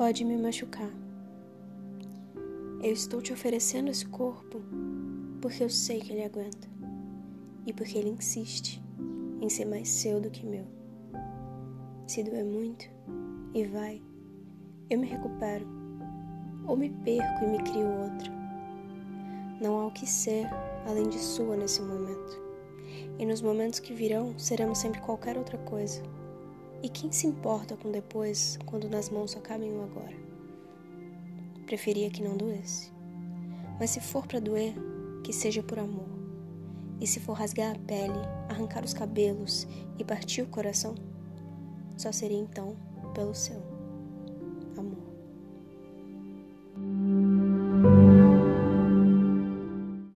pode me machucar. Eu estou te oferecendo esse corpo porque eu sei que ele aguenta e porque ele insiste em ser mais seu do que meu. Se doer muito, e vai, eu me recupero, ou me perco e me crio outra. Não há o que ser além de sua nesse momento. E nos momentos que virão, seremos sempre qualquer outra coisa. E quem se importa com depois, quando nas mãos só cabem o agora? Preferia que não doesse. Mas se for para doer, que seja por amor. E se for rasgar a pele, arrancar os cabelos e partir o coração, só seria então pelo seu amor.